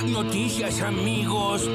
Noticias, amigos.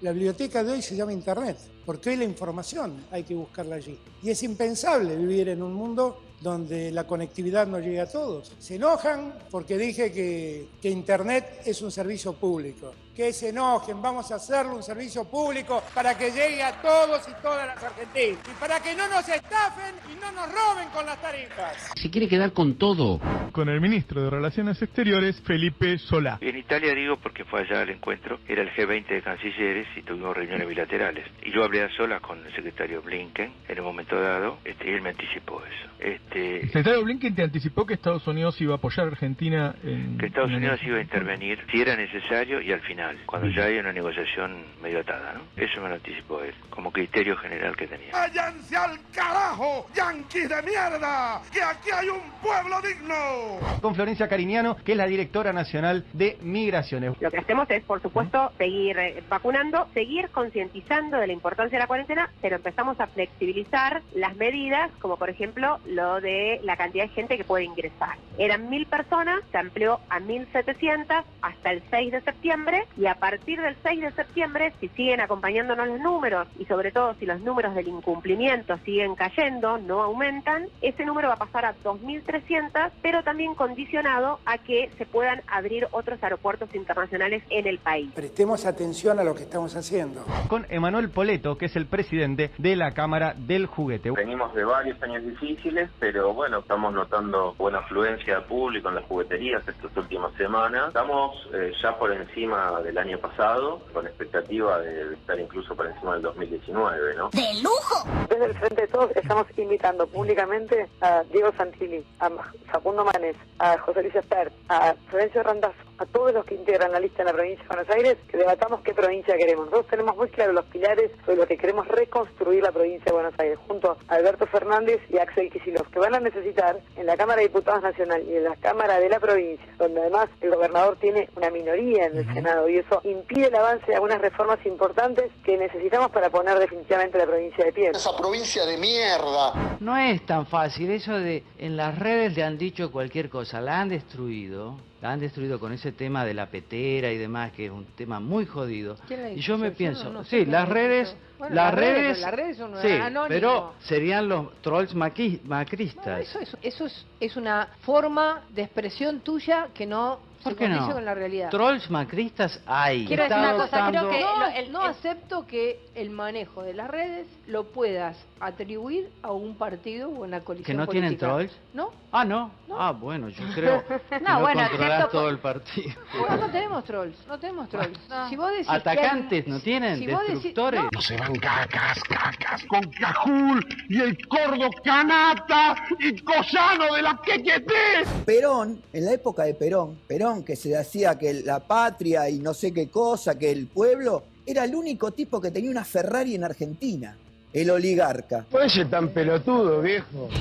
La biblioteca de hoy se llama Internet, porque hoy la información hay que buscarla allí. Y es impensable vivir en un mundo donde la conectividad no llega a todos. Se enojan porque dije que Internet es un servicio público. Que se enojen, vamos a hacerlo un servicio público para que llegue a todos y todas las argentinas. Y para que no nos estafen y no nos roben con las tarifas. Se quiere quedar con todo. Con el ministro de Relaciones Exteriores, Felipe Solá. En Italia digo porque fue allá al encuentro, era el G20 de cancilleres y tuvimos reuniones bilaterales. Y yo hablé a solas con el secretario Blinken en un momento dado, este, y él me anticipó eso. Este, El secretario Blinken te anticipó que Estados Unidos iba a apoyar a Argentina en... que Estados en- Unidos iba a intervenir si era necesario y al final, cuando ya hay una negociación medio atada, ¿no? Eso me lo anticipó él, como criterio general que tenía. ¡Váyanse al carajo, yanquis de mierda! ¡Que aquí hay un pueblo digno! con Florencia Cariñano, que es la directora nacional de Migraciones. Lo que hacemos es, por supuesto, seguir eh, vacunando, seguir concientizando de la importancia de la cuarentena, pero empezamos a flexibilizar las medidas, como por ejemplo lo de la cantidad de gente que puede ingresar. Eran mil personas, se amplió a 1.700 hasta el 6 de septiembre y a partir del 6 de septiembre, si siguen acompañándonos los números y sobre todo si los números del incumplimiento siguen cayendo, no aumentan, ese número va a pasar a 2.300, pero también condicionado a que se puedan abrir otros aeropuertos internacionales en el país. Prestemos atención a lo que estamos haciendo. Con Emanuel Poleto, que es el presidente de la Cámara del Juguete. Venimos de varios años difíciles, pero bueno, estamos notando buena afluencia de público en las jugueterías estas últimas semanas. Estamos eh, ya por encima del año pasado, con expectativa de estar incluso por encima del 2019, ¿no? ¡De lujo! Desde el Frente de Todos estamos invitando públicamente a Diego Santilli, a Facundo Manes, a José Luis Espert, a Florencio Randazzo, a todos los que integran la lista en la provincia de Buenos Aires, que debatamos qué provincia queremos. Nosotros tenemos muy claros los pilares sobre los que queremos reconstruir la provincia de Buenos Aires, junto a Alberto Fernández y Axel Kicillof, que van a necesitar en la Cámara de Diputados Nacional y en la Cámara de la provincia, donde además el gobernador tiene una minoría en el Senado y eso impide el avance de algunas reformas importantes que necesitamos para poner definitivamente la provincia de pie. ¡Esa provincia de mierda! No es tan fácil eso de en las redes le han dicho cualquier cosa, la han destruido, la han destruido con ese tema de la petera y demás, que es un tema muy jodido. ¿Quién la Y yo me Yo pienso, no- no sé sí, las la redes. Bueno, las las redes, redes, las redes son sí, anónimos. pero serían los trolls maqui- macristas. Eso, es, eso es, es una forma de expresión tuya que no ¿Por qué no? con la realidad. Trolls macristas hay. Quiero decir una cosa, creo que no, No, el- acepto que el manejo de las redes lo puedas atribuir a un partido o una coalición ¿Que no tienen trolls? ¿No? Ah, no. Ah, bueno, yo creo que No, no, bueno, controlás todo el partido. No, no tenemos trolls, no tenemos trolls. Si vos decís que hay- Atacantes no tienen, si decís- destructores. no. Se van cacas, cacas, con Cajul y el Cordo Canata y Cosano de la Quequeté. Perón, en la época de Perón, Perón que se decía que la patria y no sé qué cosa, que el pueblo, era el único tipo que tenía una Ferrari en Argentina, el oligarca. Puede ser tan pelotudo, viejo.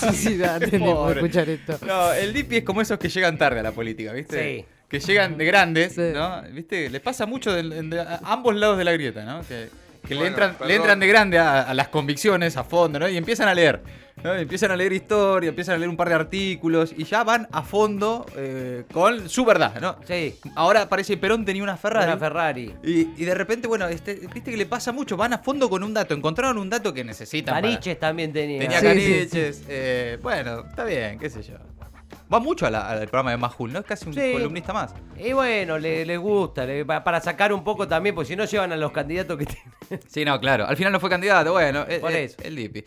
tenemos de Pobre. escuchar esto? No, el Dipi es como esos que llegan tarde a la política, ¿viste? Sí. Que llegan de grandes, ¿no? ¿Viste? Les pasa mucho de, de- a ambos lados de la grieta, ¿no? Que, que le, entran, le entran de grande a, a las convicciones, a fondo, ¿no? Y empiezan a leer. ¿no? Empiezan a leer historia, empiezan a leer un par de artículos y ya van a fondo eh, con su verdad, ¿no? Sí. Ahora parece que Perón tenía una Ferrari. Una Ferrari. Y, y de repente, bueno, este, viste que le pasa mucho, van a fondo con un dato, encontraron un dato que necesitan. para- Caniches también tenía. Tenía Sí, caniches. sí, eh, bueno, está bien, qué sé yo. Va mucho a la- al programa de Majul, ¿no? Es casi un Sí. columnista más. Y bueno, le, le gusta, le- para sacar un poco también, porque si no llevan a los candidatos que tienen. Sí, no, claro. Al final no fue candidato, bueno. eh, Por eh, eso. El Dipi.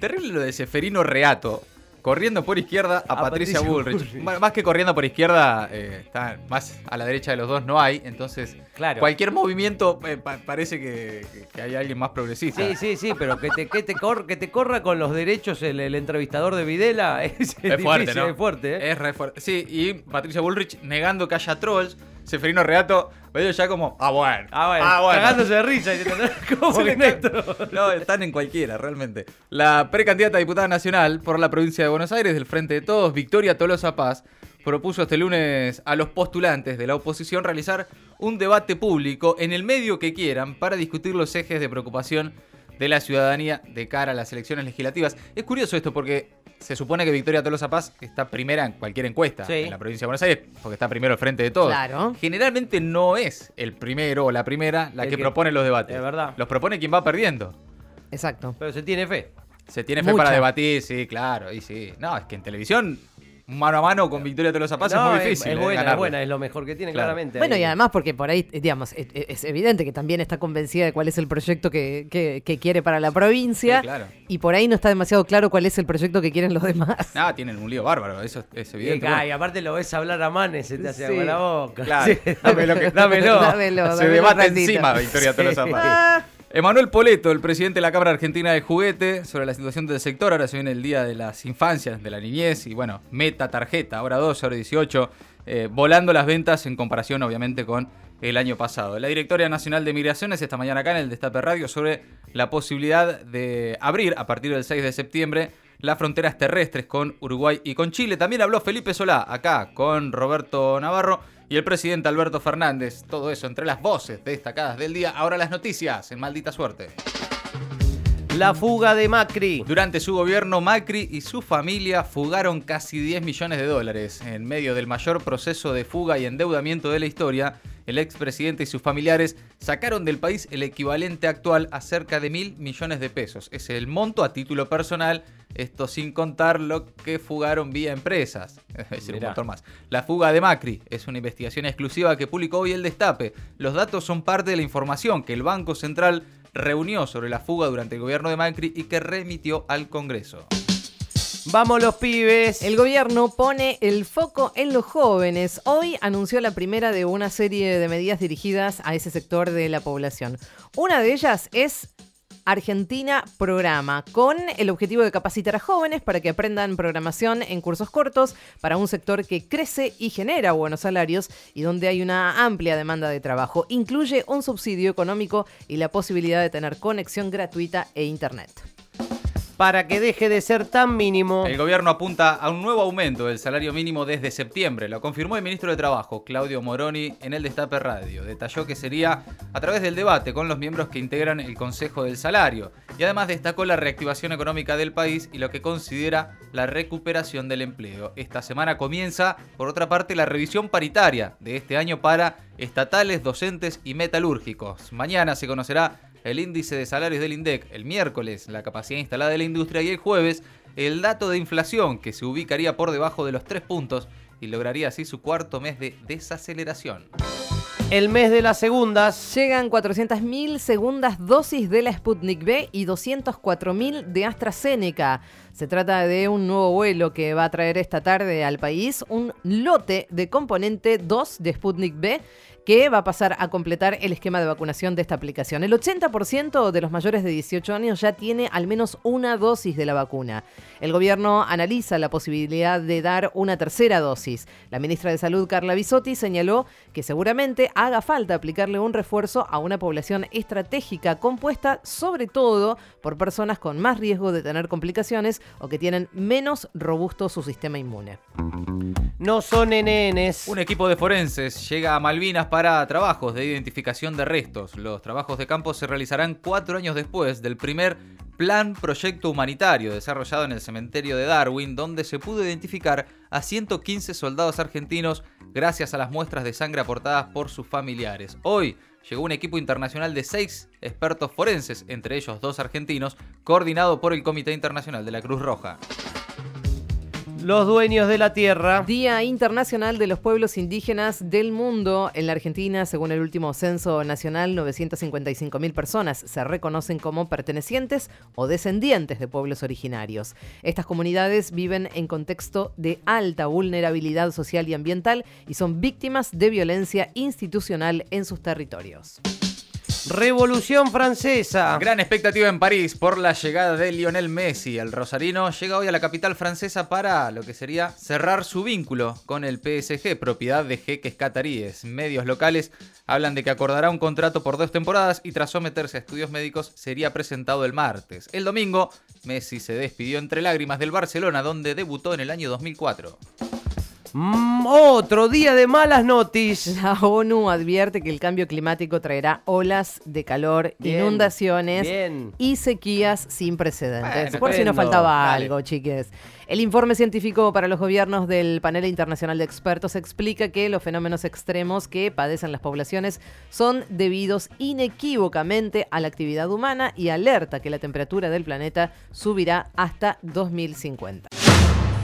Terrible lo de Seferino Reato. Corriendo por izquierda a, A Patricia, Patricia Bullrich. Bullrich. Bueno, más que corriendo por izquierda, eh, está más a la derecha de los dos no hay. Entonces, Claro. cualquier movimiento eh, pa- parece que, que- hay alguien más progresista. Sí, sí, sí, pero que te, que te, cor- que te corra con los derechos el, el entrevistador de Videla es, Es fuerte, ¿no? es fuerte, ¿eh? Es re fuerte. Sí, y Patricia Bullrich negando que haya trolls. Seferino Reato, veo ya como, ah, bueno. Ah, bueno, cagándose de risa. ¿Cómo hay ca- No, están en cualquiera, realmente. La precandidata a diputada nacional por la provincia de Buenos Aires del Frente de Todos, Victoria Tolosa Paz, propuso este lunes a los postulantes de la oposición realizar un debate público en el medio que quieran para discutir los ejes de preocupación de la ciudadanía de cara a las elecciones legislativas. Es curioso esto porque se supone que Victoria Tolosa Paz está primera en cualquier encuesta Sí. en la provincia de Buenos Aires, porque está primero al frente de todos. Claro. Generalmente no es el primero o la primera la que, que- propone los debates. es verdad. Los propone quien va perdiendo. Exacto. Pero se tiene fe. Se tiene fe Mucha. para debatir, sí, claro, y sí. No, es que en televisión, mano a mano con Victoria Tolosa Paz No, es muy difícil. Es, eh, buena, es ganarle. buena, es lo mejor que tiene, Claro. claramente. Bueno, Ahí. y además porque por ahí, digamos, es, es evidente que también está convencida de cuál es el proyecto que, que- que quiere para la provincia. Sí, claro. Y por ahí no está demasiado claro cuál es el proyecto que quieren los demás. Ah, tienen un lío bárbaro, eso es Y, evidente. ca- Bueno, y aparte lo ves hablar a manes, se te hace Sí. agua la boca. Claro, Sí. dame lo que- dámelo. Dámelo, se dámelo un debate encima Victoria Tolosa. Paz. Ah, Emanuel Poleto, el presidente de la Cámara Argentina de Juguete, sobre la situación del sector. Ahora se viene el Día de las Infancias, de la Niñez, y bueno, meta tarjeta, ahora 12, ahora 18, eh, volando las ventas en comparación obviamente con el año pasado. La directora nacional de Migraciones esta mañana acá en el Destape Radio sobre la posibilidad de abrir a partir del 6 de septiembre las fronteras terrestres con Uruguay y con Chile. También habló Felipe Solá acá con Roberto Navarro y el presidente Alberto Fernández. Todo eso entre las voces destacadas del día. Ahora las noticias en maldita suerte. La fuga de Macri. Durante su gobierno, Macri y su familia fugaron casi 10 millones de dólares. En medio del mayor proceso de fuga y endeudamiento de la historia, el expresidente y sus familiares sacaron del país el equivalente actual a cerca de mil millones de pesos. Es el monto a título personal, esto sin contar lo que fugaron vía empresas. Es decir, un montón más. La fuga de Macri es una investigación exclusiva que publicó hoy el Destape. Los datos son parte de la información que el Banco Central reunió sobre la fuga durante el gobierno de Macri y que remitió al Congreso. Vamos los pibes. El gobierno pone el foco en los jóvenes. Hoy anunció la primera de una serie de medidas dirigidas a ese sector de la población. Una de ellas es Argentina Programa, con el objetivo de capacitar a jóvenes para que aprendan programación en cursos cortos para un sector que crece y genera buenos salarios y donde hay una amplia demanda de trabajo. Incluye un subsidio económico y la posibilidad de tener conexión gratuita e internet. Para que deje de ser tan mínimo. El gobierno apunta a un nuevo aumento del salario mínimo desde septiembre. Lo confirmó el ministro de Trabajo, Claudio Moroni, en el Destape Radio. Detalló que sería a través del debate con los miembros que integran el Consejo del Salario. Y además destacó la reactivación económica del país y lo que considera la recuperación del empleo. Esta semana comienza, por otra parte, la revisión paritaria de este año para estatales, docentes y metalúrgicos. Mañana se conocerá el índice de salarios del INDEC, el miércoles la capacidad instalada de la industria y el jueves el dato de inflación que se ubicaría por debajo de los tres puntos y lograría así su cuarto mes de desaceleración. El mes de las segundas. Llegan 400.000 segundas dosis de la Sputnik B y 204.000 de AstraZeneca. Se trata de un nuevo vuelo que va a traer esta tarde al país un lote de componente 2 de Sputnik B que va a pasar a completar el esquema de vacunación de esta aplicación. El 80% de los mayores de 18 años ya tiene al menos una dosis de la vacuna. El gobierno analiza la posibilidad de dar una tercera dosis. La ministra de Salud, Carla Bisotti, señaló que seguramente haga falta aplicarle un refuerzo a una población estratégica compuesta sobre todo por personas con más riesgo de tener complicaciones o que tienen menos robusto su sistema inmune. No son nenes. Un equipo de forenses llega a Malvinas para trabajos de identificación de restos. Los trabajos de campo se realizarán cuatro años después del primer plan proyecto humanitario desarrollado en el cementerio de Darwin, donde se pudo identificar a 115 soldados argentinos gracias a las muestras de sangre aportadas por sus familiares. Hoy llegó un equipo internacional de seis expertos forenses, entre ellos dos argentinos, coordinado por el Comité Internacional de la Cruz Roja. Los dueños de la tierra. Día Internacional de los Pueblos Indígenas del Mundo. En la Argentina, según el último censo nacional, 955.000 personas se reconocen como pertenecientes o descendientes de pueblos originarios. Estas comunidades viven en contexto de alta vulnerabilidad social y ambiental y son víctimas de violencia institucional en sus territorios. Revolución Francesa. Gran expectativa en París por la llegada de Lionel Messi. El rosarino llega hoy a la capital francesa para lo que sería cerrar su vínculo con el PSG, propiedad de jeques cataríes. Medios locales hablan de que acordará un contrato por dos temporadas y tras someterse a estudios médicos sería presentado el martes. El domingo, Messi se despidió entre lágrimas del Barcelona, donde debutó en el año 2004. Mm, otro día de malas noticias. La ONU advierte que el cambio climático traerá olas de calor, Bien, inundaciones bien. y sequías sin precedentes. Bueno, Por si nos faltaba Dale. algo, chiques. El informe científico para los gobiernos del panel internacional de expertos explica que los fenómenos extremos que padecen las poblaciones son debidos inequívocamente a la actividad humana y alerta que la temperatura del planeta subirá hasta 2050.